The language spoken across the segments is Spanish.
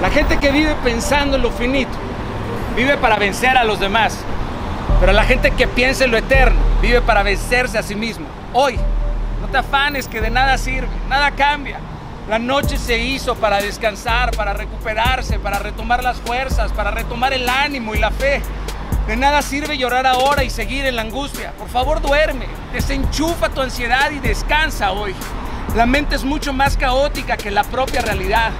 La gente que vive pensando en lo finito, vive para vencer a los demás. Pero la gente que piensa en lo eterno, vive para vencerse a sí mismo. Hoy, no te afanes que de nada sirve, nada cambia. La noche se hizo para descansar, para recuperarse, para retomar las fuerzas, para retomar el ánimo y la fe. De nada sirve llorar ahora y seguir en la angustia. Por favor, duerme, desenchufa tu ansiedad y descansa hoy. La mente es mucho más caótica que la propia realidad.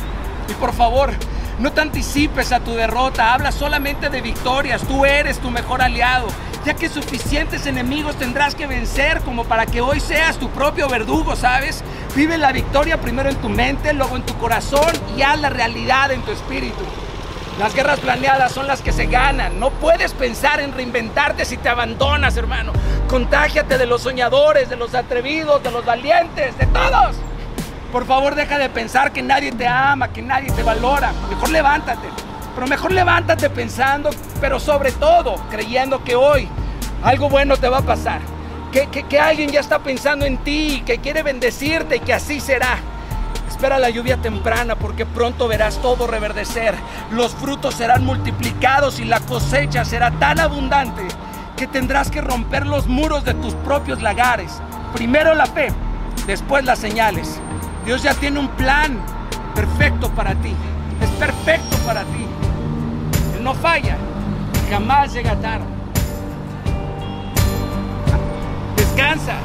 Y por favor, no te anticipes a tu derrota, habla solamente de victorias, tú eres tu mejor aliado, ya que suficientes enemigos tendrás que vencer como para que hoy seas tu propio verdugo, ¿sabes? Vive la victoria primero en tu mente, luego en tu corazón y haz la realidad en tu espíritu. Las guerras planeadas son las que se ganan. No puedes pensar en reinventarte si te abandonas, hermano. Contágiate de los soñadores, de los atrevidos, de los valientes, de todos. Por favor, deja de pensar que nadie te ama, que nadie te valora. Mejor levántate. Pero mejor levántate pensando, pero sobre todo creyendo que hoy algo bueno te va a pasar. Que, que, alguien ya está pensando en ti, que quiere bendecirte y que así será. Espera la lluvia temprana porque pronto verás todo reverdecer. Los frutos serán multiplicados y la cosecha será tan abundante que tendrás que romper los muros de tus propios lagares. Primero la fe, después las señales. Dios ya tiene un plan perfecto para ti. Es perfecto para ti. Él no falla. Jamás llega tarde. Descansa.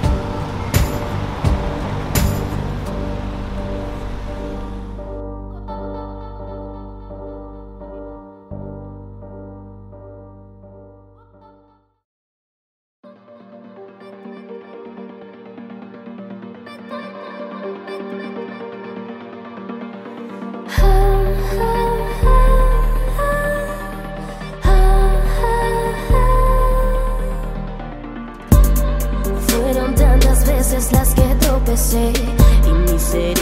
Y mis heridas